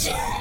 shit.